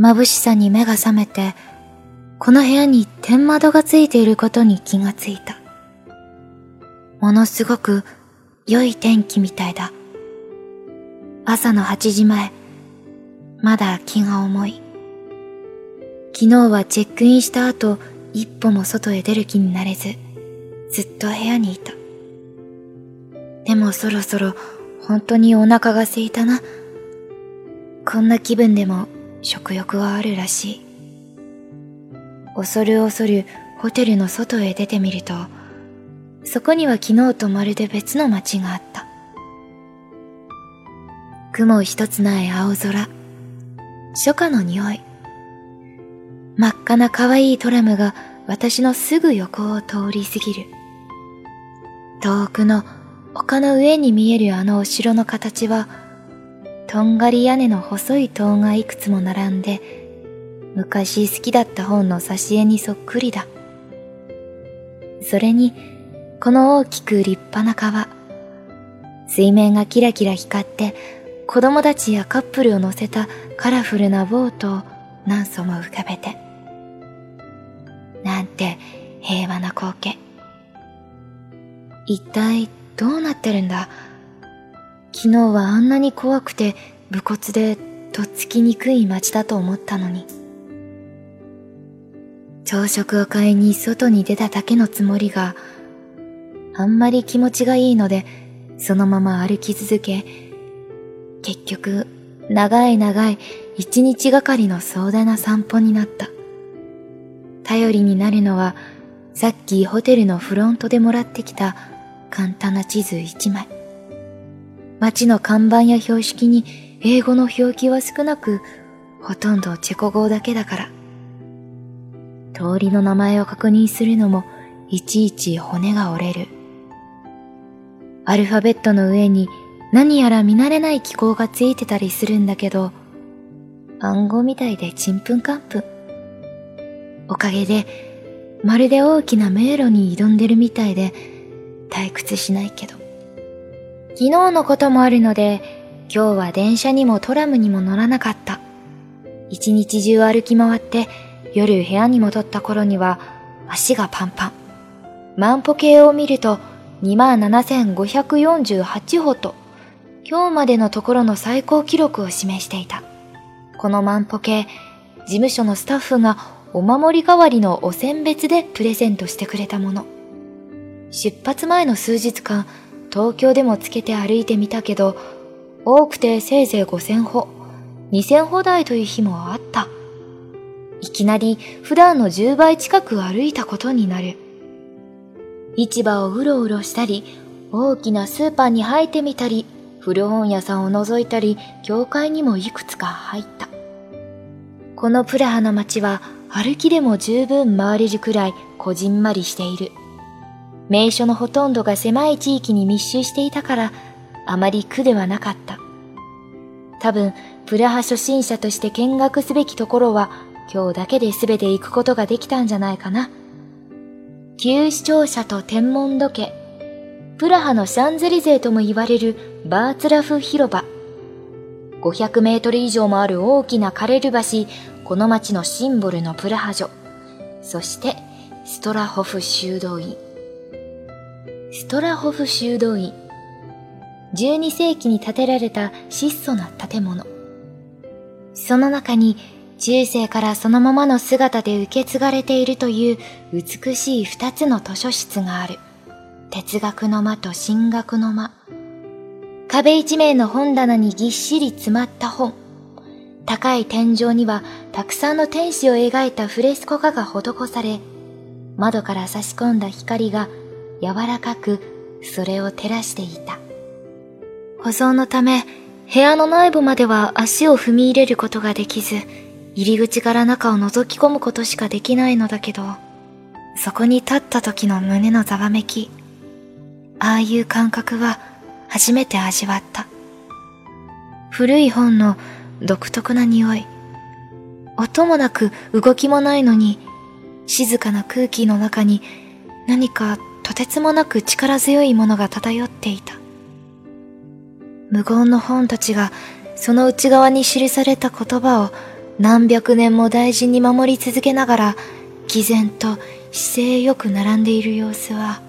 眩しさに目が覚めて、この部屋に天窓がついていることに気がついた。ものすごく良い天気みたいだ。朝の8時前、まだ気が重い。昨日はチェックインした後、一歩も外へ出る気になれず、ずっと部屋にいた。でもそろそろ本当にお腹が空いたな。こんな気分でも食欲はあるらしい。恐る恐るホテルの外へ出てみると、そこには昨日とまるで別の街があった。雲一つない青空、初夏の匂い。真っ赤な可愛いトラムが私のすぐ横を通り過ぎる。遠くの丘の上に見えるあのお城の形は、とんがり屋根の細い塔がいくつも並んで、昔好きだった本の挿絵にそっくりだ。それに、この大きく立派な川。水面がキラキラ光って、子供たちやカップルを乗せたカラフルなボートを何層も浮かべて。なんて平和な光景。一体どうなってるんだ？昨日はあんなに怖くて武骨でとっつきにくい街だと思ったのに。朝食を買いに外に出ただけのつもりが、あんまり気持ちがいいので、そのまま歩き続け、結局、長い長い一日がかりの壮大な散歩になった。頼りになるのは、さっきホテルのフロントでもらってきた簡単な地図一枚。街の看板や標識に英語の表記は少なく、ほとんどチェコ語だけだから。通りの名前を確認するのもいちいち骨が折れる。アルファベットの上に何やら見慣れない記号がついてたりするんだけど、暗号みたいでちんぷんかんぷん。おかげで、まるで大きな迷路に挑んでるみたいで、退屈しないけど。昨日のこともあるので、今日は電車にもトラムにも乗らなかった。一日中歩き回って夜部屋に戻った頃には足がパンパン。万歩計を見ると27,548歩と今日までのところの最高記録を示していた。この万歩計、事務所のスタッフがお守り代わりのお選別でプレゼントしてくれたもの。出発前の数日間、東京でもつけて歩いてみたけど、多くてせいぜい5000歩、2000歩台という日もあった。いきなり普段の10倍近く歩いたことになる。市場をうろうろしたり、大きなスーパーに入ってみたり、古本屋さんを覗いたり、教会にもいくつか入った。このプラハの街は歩きでも十分回れるくらいこじんまりしている。名所のほとんどが狭い地域に密集していたから、あまり苦ではなかった。多分、プラハ初心者として見学すべきところは今日だけで全て行くことができたんじゃないかな。旧市庁舎と天文時計、プラハのシャンゼリゼとも言われるバーツラフ広場、500メートル以上もある大きなカレル橋、この街のシンボルのプラハ城、そしてストラホフ修道院。ストラホフ修道院。12世紀に建てられた質素な建物。その中に中世からそのままの姿で受け継がれているという美しい二つの図書室がある。哲学の間と進学の間。壁一面の本棚にぎっしり詰まった本。高い天井にはたくさんの天使を描いたフレスコ画が施され、窓から差し込んだ光が柔らかくそれを照らしていた。保存のため、部屋の内部までは足を踏み入れることができず、入り口から中を覗き込むことしかできないのだけど、そこに立った時の胸のざわめき、ああいう感覚は初めて味わった。古い本の独特な匂い。音もなく動きもないのに、静かな空気の中に何かとてつもなく力強いものが漂っていた。無言の本たちがその内側に記された言葉を何百年も大事に守り続けながら、毅然と姿勢よく並んでいる様子は、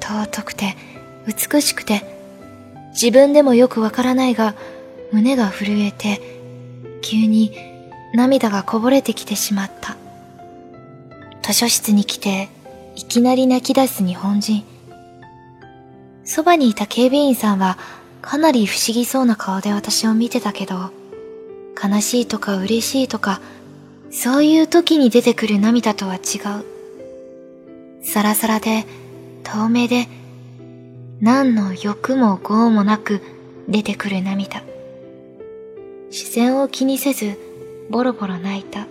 尊くて、美しくて、自分でもよくわからないが、胸が震えて、急に涙がこぼれてきてしまった。図書室に来て、いきなり泣き出す日本人。そばにいた警備員さんは、かなり不思議そうな顔で私を見てたけど、悲しいとか嬉しいとか、そういう時に出てくる涙とは違う。サラサラで、透明で、何の欲も業もなく出てくる涙。視線を気にせず、ボロボロ泣いた。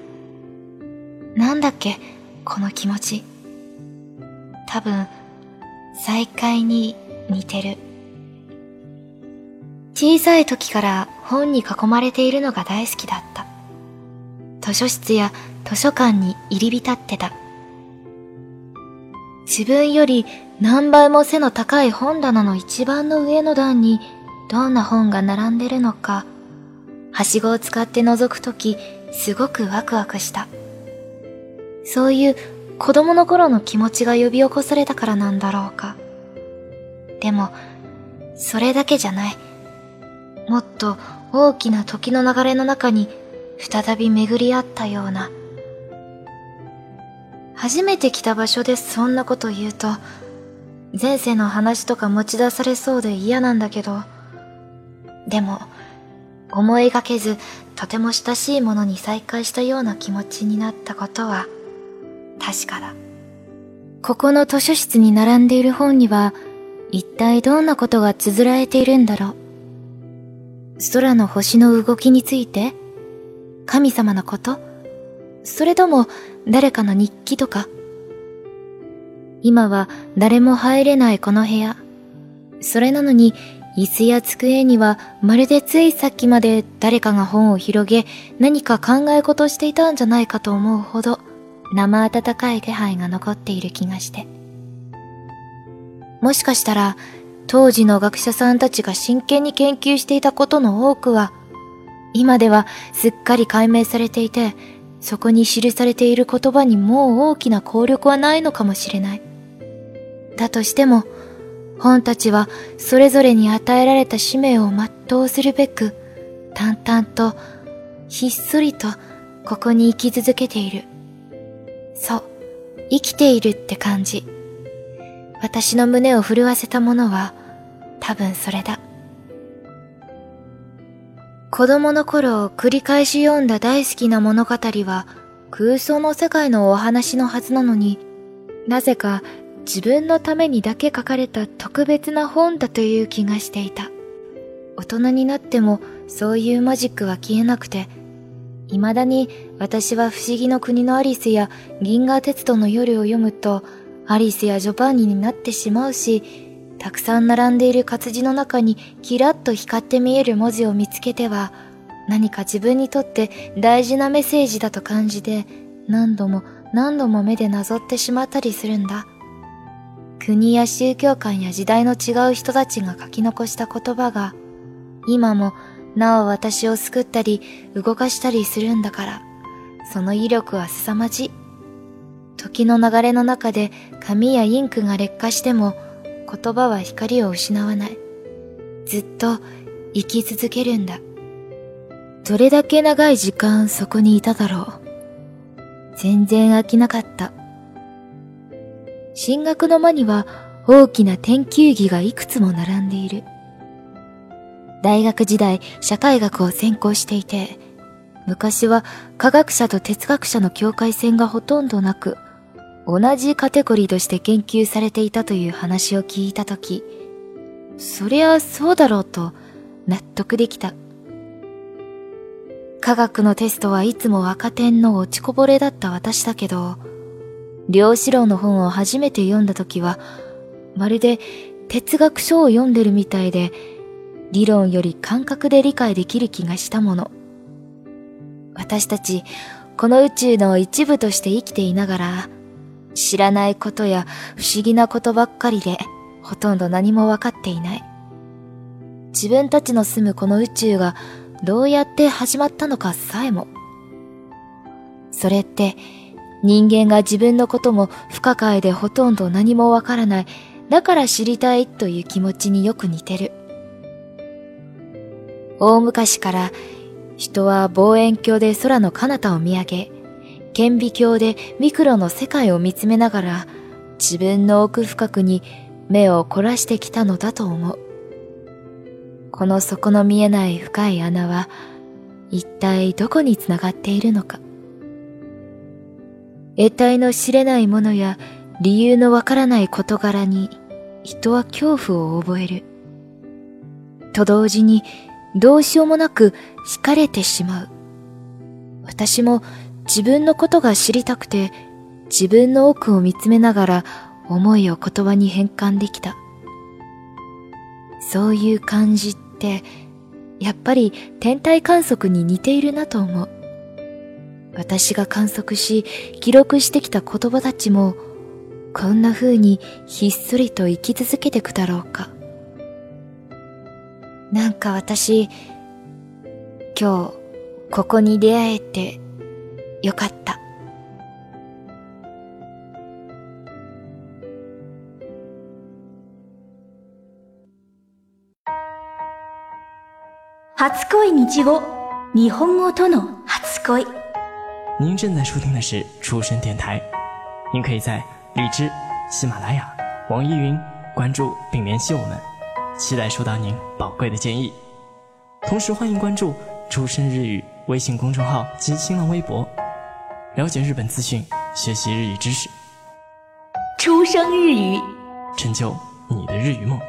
なんだっけ、この気持ち。多分、再会に似てる。小さい時から本に囲まれているのが大好きだった。図書室や図書館に入り浸ってた。自分より何倍も背の高い本棚の一番の上の段にどんな本が並んでるのか、はしごを使って覗くときすごくワクワクした。そういう子供の頃の気持ちが呼び起こされたからなんだろうか。でも、それだけじゃない。もっと大きな時の流れの中に再び巡り合ったような。初めて来た場所でそんなこと言うと、前世の話とか持ち出されそうで嫌なんだけど、でも、思いがけずとても親しいものに再会したような気持ちになったことは確かだ。ここの図書室に並んでいる本には一体どんなことが綴られているんだろう。空の星の動きについて神様のことそれとも誰かの日記とか今は誰も入れないこの部屋。それなのに椅子や机にはまるでついさっきまで誰かが本を広げ何か考え事していたんじゃないかと思うほど生温かい気配が残っている気がして。もしかしたら当時の学者さんたちが真剣に研究していたことの多くは今ではすっかり解明されていてそこに記されている言葉にもう大きな効力はないのかもしれない。だとしても本たちはそれぞれに与えられた使命を全うするべく、淡々と、ひっそりと、ここに生き続けている。そう、生きているって感じ。私の胸を震わせたものは、多分それだ。子供の頃繰り返し読んだ大好きな物語は空想の世界のお話のはずなのに、なぜか自分のためにだけ書かれた特別な本だという気がしていた。大人になってもそういうマジックは消えなくて、未だに私は不思議の国のアリスや銀河鉄道の夜を読むと、アリスやジョバンニになってしまうし、たくさん並んでいる活字の中にキラッと光って見える文字を見つけては、何か自分にとって大事なメッセージだと感じて、何度も何度も目でなぞってしまったりするんだ。国や宗教観や時代の違う人たちが書き残した言葉が、今もなお私を救ったり動かしたりするんだから、その威力は凄まじい。時の流れの中で紙やインクが劣化しても言葉は光を失わない。ずっと生き続けるんだ。どれだけ長い時間そこにいただろう。全然飽きなかった。進学の間には大きな研究儀がいくつも並んでいる。大学時代社会学を専攻していて、昔は科学者と哲学者の境界線がほとんどなく、同じカテゴリーとして研究されていたという話を聞いたとき、そりゃそうだろうと納得できた。科学のテストはいつも若手の落ちこぼれだった私だけど、量子論の本を初めて読んだ時は、まるで哲学書を読んでるみたいで、理論より感覚で理解できる気がしたもの。私たち、この宇宙の一部として生きていながら、知らないことや不思議なことばっかりで、ほとんど何もわかっていない。自分たちの住むこの宇宙がどうやって始まったのかさえも、それって人間が自分のことも不可解でほとんど何もわからない。だから知りたいという気持ちによく似てる。大昔から人は望遠鏡で空の彼方を見上げ、顕微鏡でミクロの世界を見つめながら自分の奥深くに目を凝らしてきたのだと思う。この底の見えない深い穴は一体どこにつながっているのか。得体の知れないものや理由のわからない事柄に人は恐怖を覚える。と同時にどうしようもなく惹かれてしまう。私も自分のことが知りたくて自分の奥を見つめながら思いを言葉に変換できた。そういう感じって、やっぱり天体観測に似ているなと思う。私が観測し、記録してきた言葉たちも、こんな風にひっそりと生き続けてくだろうか。なんか私、今日、ここに出会えて、よかった。初恋日語日本語との初恋。您正在收听的是出生电台，您可以在荔枝、喜马拉雅、网易云关注并联系我们，期待收到您宝贵的建议。同时欢迎关注“出生日语”微信公众号及新浪微博，了解日本资讯，学习日语知识。出生日语，成就你的日语梦。